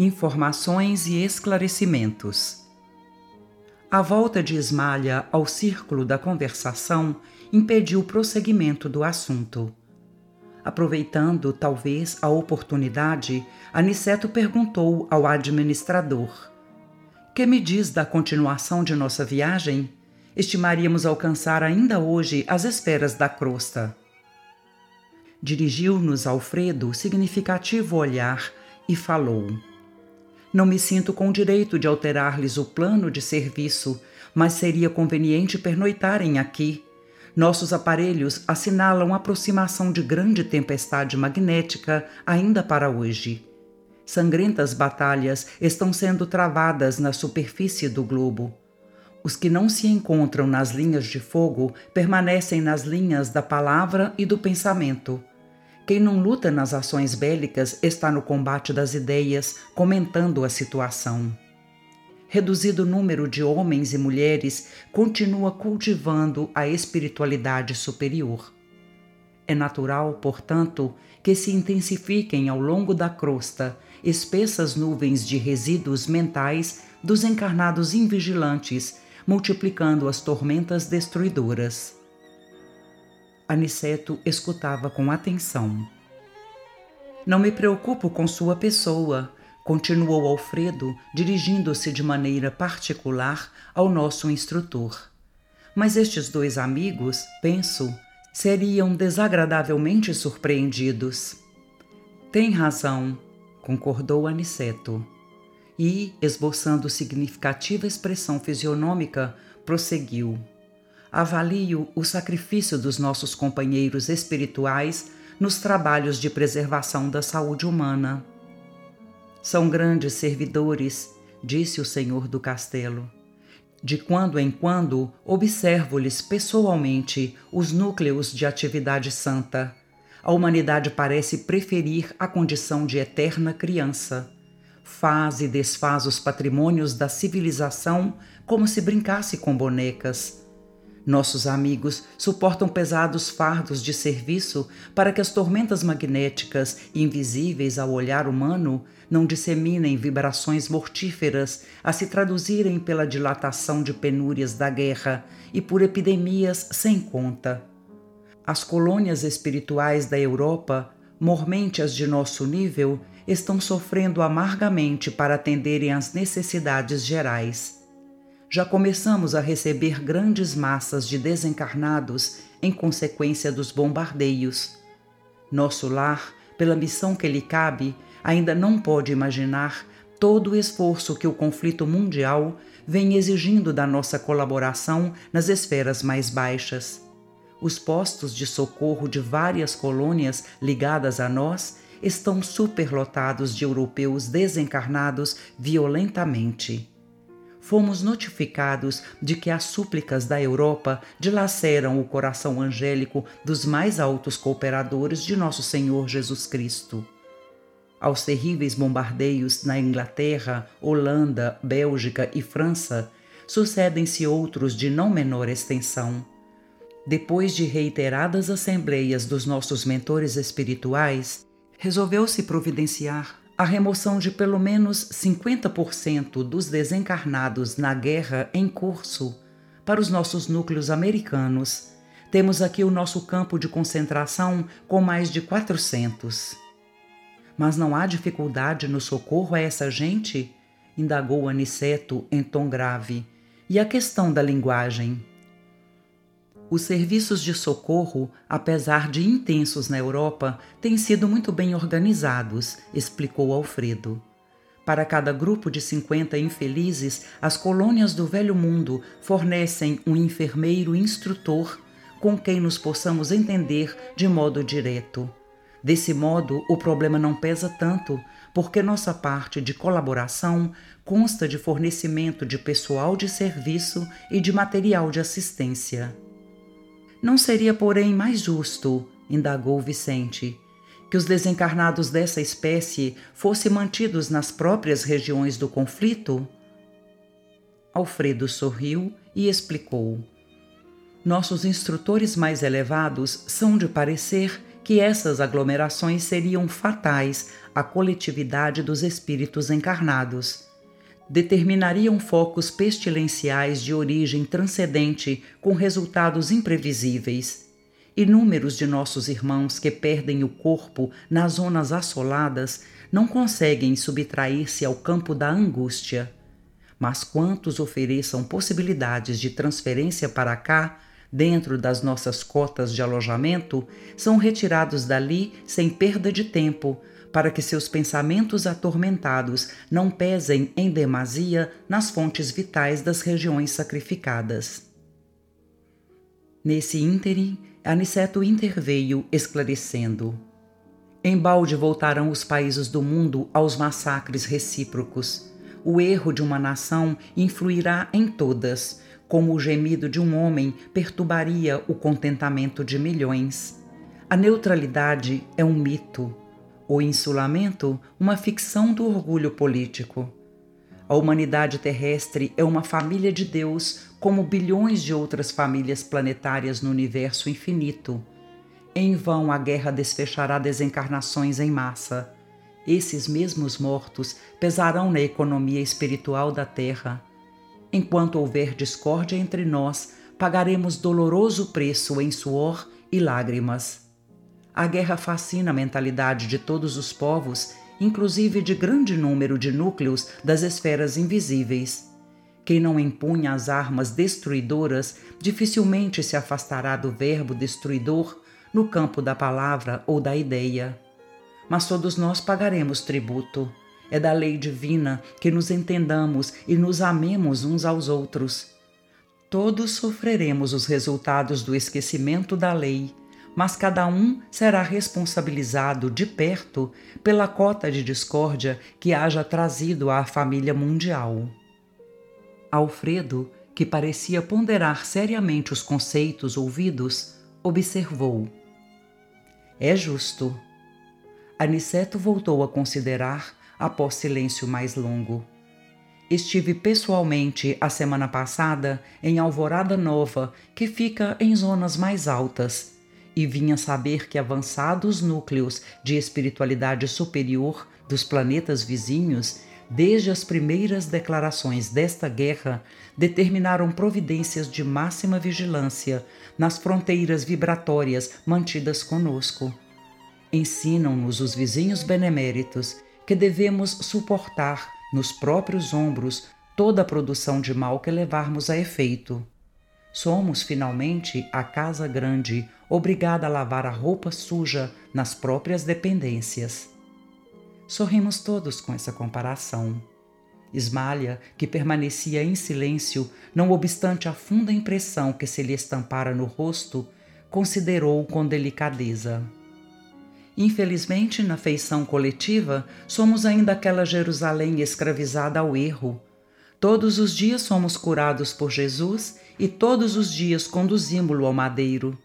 Informações e esclarecimentos. A volta de Ismalha ao círculo da conversação impediu o prosseguimento do assunto. Aproveitando, talvez, a oportunidade, Aniceto perguntou ao administrador: Que me diz da continuação de nossa viagem? Estimaríamos alcançar ainda hoje as esferas da crosta. Dirigiu-nos Alfredo significativo olhar e falou: Não me sinto com direito de alterar-lhes o plano de serviço, mas seria conveniente pernoitarem aqui. Nossos aparelhos assinalam a aproximação de grande tempestade magnética ainda para hoje. Sangrentas batalhas estão sendo travadas na superfície do globo. Os que não se encontram nas linhas de fogo permanecem nas linhas da palavra e do pensamento. Quem não luta nas ações bélicas está no combate das ideias, comentando a situação. Reduzido número de homens e mulheres continua cultivando a espiritualidade superior. É natural, portanto, que se intensifiquem ao longo da crosta espessas nuvens de resíduos mentais dos encarnados invigilantes, multiplicando as tormentas destruidoras. Aniceto escutava com atenção. Não me preocupo com sua pessoa, continuou Alfredo, dirigindo-se de maneira particular ao nosso instrutor. Mas estes dois amigos, penso, seriam desagradavelmente surpreendidos. Tem razão, concordou Aniceto. E, esboçando significativa expressão fisionômica, prosseguiu avalio o sacrifício dos nossos companheiros espirituais nos trabalhos de preservação da saúde humana. São grandes servidores, disse o senhor do castelo. De quando em quando observo-lhes pessoalmente os núcleos de atividade santa. A humanidade parece preferir a condição de eterna criança. Faz e desfaz os patrimônios da civilização como se brincasse com bonecas nossos amigos suportam pesados fardos de serviço para que as tormentas magnéticas, invisíveis ao olhar humano, não disseminem vibrações mortíferas a se traduzirem pela dilatação de penúrias da guerra e por epidemias sem conta. As colônias espirituais da Europa, mormente as de nosso nível, estão sofrendo amargamente para atenderem às necessidades gerais já começamos a receber grandes massas de desencarnados em consequência dos bombardeios. Nosso lar, pela missão que lhe cabe, ainda não pode imaginar todo o esforço que o conflito mundial vem exigindo da nossa colaboração nas esferas mais baixas. Os postos de socorro de várias colônias ligadas a nós estão superlotados de europeus desencarnados violentamente fomos notificados de que as súplicas da Europa dilaceram o coração angélico dos mais altos cooperadores de nosso Senhor Jesus Cristo. Aos terríveis bombardeios na Inglaterra, Holanda, Bélgica e França, sucedem-se outros de não menor extensão. Depois de reiteradas assembleias dos nossos mentores espirituais, resolveu-se providenciar a remoção de pelo menos 50% dos desencarnados na guerra em curso para os nossos núcleos americanos. Temos aqui o nosso campo de concentração com mais de 400. Mas não há dificuldade no socorro a essa gente? indagou Aniceto em tom grave. E a questão da linguagem? Os serviços de socorro, apesar de intensos na Europa, têm sido muito bem organizados, explicou Alfredo. Para cada grupo de 50 infelizes, as colônias do Velho Mundo fornecem um enfermeiro instrutor com quem nos possamos entender de modo direto. Desse modo, o problema não pesa tanto, porque nossa parte de colaboração consta de fornecimento de pessoal de serviço e de material de assistência. Não seria, porém, mais justo, indagou Vicente, que os desencarnados dessa espécie fossem mantidos nas próprias regiões do conflito? Alfredo sorriu e explicou. Nossos instrutores mais elevados são de parecer que essas aglomerações seriam fatais à coletividade dos espíritos encarnados. Determinariam focos pestilenciais de origem transcendente com resultados imprevisíveis. Inúmeros de nossos irmãos que perdem o corpo nas zonas assoladas não conseguem subtrair-se ao campo da angústia. Mas quantos ofereçam possibilidades de transferência para cá dentro das nossas cotas de alojamento, são retirados dali sem perda de tempo, para que seus pensamentos atormentados não pesem em demasia nas fontes vitais das regiões sacrificadas. Nesse ínterim, Aniceto interveio, esclarecendo. Embalde voltarão os países do mundo aos massacres recíprocos. O erro de uma nação influirá em todas, como o gemido de um homem perturbaria o contentamento de milhões. A neutralidade é um mito, o insulamento, uma ficção do orgulho político. A humanidade terrestre é uma família de Deus, como bilhões de outras famílias planetárias no universo infinito. Em vão a guerra desfechará desencarnações em massa. Esses mesmos mortos pesarão na economia espiritual da Terra Enquanto houver discórdia entre nós, pagaremos doloroso preço em suor e lágrimas. A guerra fascina a mentalidade de todos os povos, inclusive de grande número de núcleos das esferas invisíveis. Quem não empunha as armas destruidoras dificilmente se afastará do verbo destruidor no campo da palavra ou da ideia. Mas todos nós pagaremos tributo é da lei divina que nos entendamos e nos amemos uns aos outros. Todos sofreremos os resultados do esquecimento da lei, mas cada um será responsabilizado de perto pela cota de discórdia que haja trazido à família mundial. Alfredo, que parecia ponderar seriamente os conceitos ouvidos, observou: É justo. Aniceto voltou a considerar após silêncio mais longo. Estive pessoalmente a semana passada em Alvorada Nova, que fica em zonas mais altas, e vinha saber que avançados núcleos de espiritualidade superior dos planetas vizinhos, desde as primeiras declarações desta guerra, determinaram providências de máxima vigilância nas fronteiras vibratórias mantidas conosco. Ensinam-nos os vizinhos beneméritos que devemos suportar nos próprios ombros toda a produção de mal que levarmos a efeito. Somos, finalmente, a casa grande, obrigada a lavar a roupa suja nas próprias dependências. Sorrimos todos com essa comparação. Ismalha, que permanecia em silêncio, não obstante a funda impressão que se lhe estampara no rosto, considerou com delicadeza. Infelizmente, na feição coletiva, somos ainda aquela Jerusalém escravizada ao erro. Todos os dias somos curados por Jesus e todos os dias conduzimos-lo ao madeiro.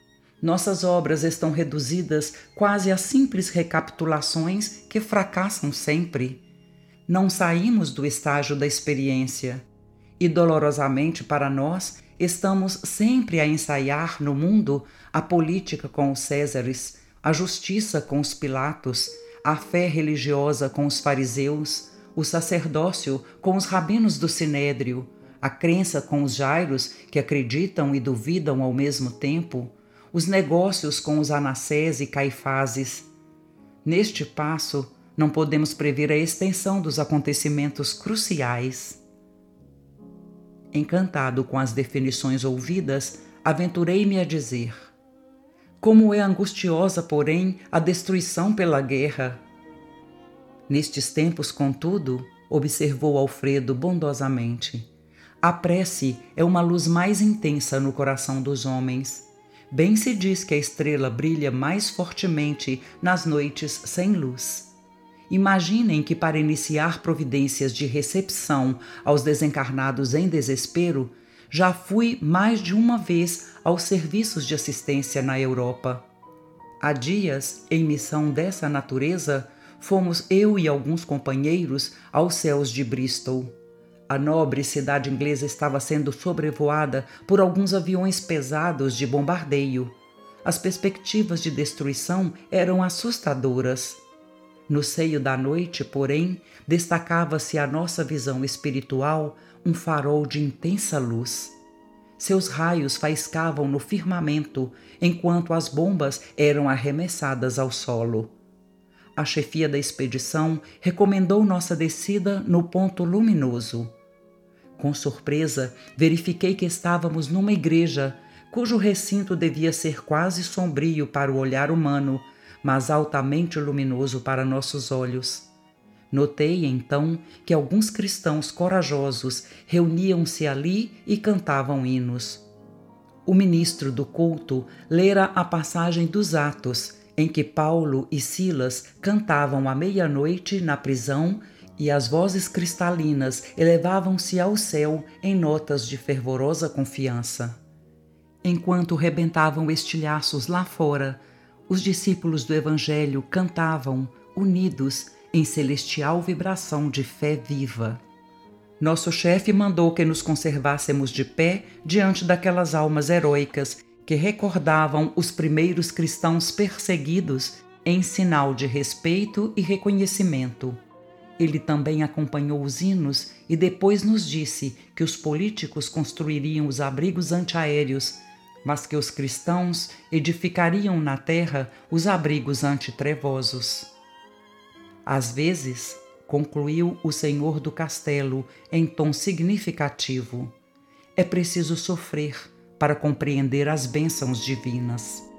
Nossas obras estão reduzidas quase a simples recapitulações que fracassam sempre. Não saímos do estágio da experiência. E dolorosamente para nós, estamos sempre a ensaiar no mundo a política com os Césares a justiça com os Pilatos, a fé religiosa com os fariseus, o sacerdócio com os rabinos do sinédrio, a crença com os jairos que acreditam e duvidam ao mesmo tempo, os negócios com os anassés e caifazes. Neste passo, não podemos prever a extensão dos acontecimentos cruciais. Encantado com as definições ouvidas, aventurei-me a dizer: como é angustiosa, porém, a destruição pela guerra. Nestes tempos, contudo, observou Alfredo bondosamente, a prece é uma luz mais intensa no coração dos homens. Bem se diz que a estrela brilha mais fortemente nas noites sem luz. Imaginem que, para iniciar providências de recepção aos desencarnados em desespero, já fui mais de uma vez aos serviços de assistência na Europa. Há dias, em missão dessa natureza, fomos eu e alguns companheiros aos céus de Bristol. A nobre cidade inglesa estava sendo sobrevoada por alguns aviões pesados de bombardeio. As perspectivas de destruição eram assustadoras. No seio da noite, porém, destacava-se a nossa visão espiritual um farol de intensa luz. Seus raios faiscavam no firmamento enquanto as bombas eram arremessadas ao solo. A chefia da expedição recomendou nossa descida no ponto luminoso. Com surpresa, verifiquei que estávamos numa igreja cujo recinto devia ser quase sombrio para o olhar humano mas altamente luminoso para nossos olhos. Notei então que alguns cristãos corajosos reuniam-se ali e cantavam hinos. O ministro do culto lera a passagem dos Atos, em que Paulo e Silas cantavam à meia-noite na prisão e as vozes cristalinas elevavam-se ao céu em notas de fervorosa confiança. Enquanto rebentavam estilhaços lá fora, os discípulos do Evangelho cantavam, unidos em celestial vibração de fé viva. Nosso chefe mandou que nos conservássemos de pé diante daquelas almas heróicas que recordavam os primeiros cristãos perseguidos em sinal de respeito e reconhecimento. Ele também acompanhou os hinos e depois nos disse que os políticos construiriam os abrigos antiaéreos mas que os cristãos edificariam na terra os abrigos antitrevosos. Às vezes, concluiu o senhor do castelo em tom significativo, é preciso sofrer para compreender as bênçãos divinas.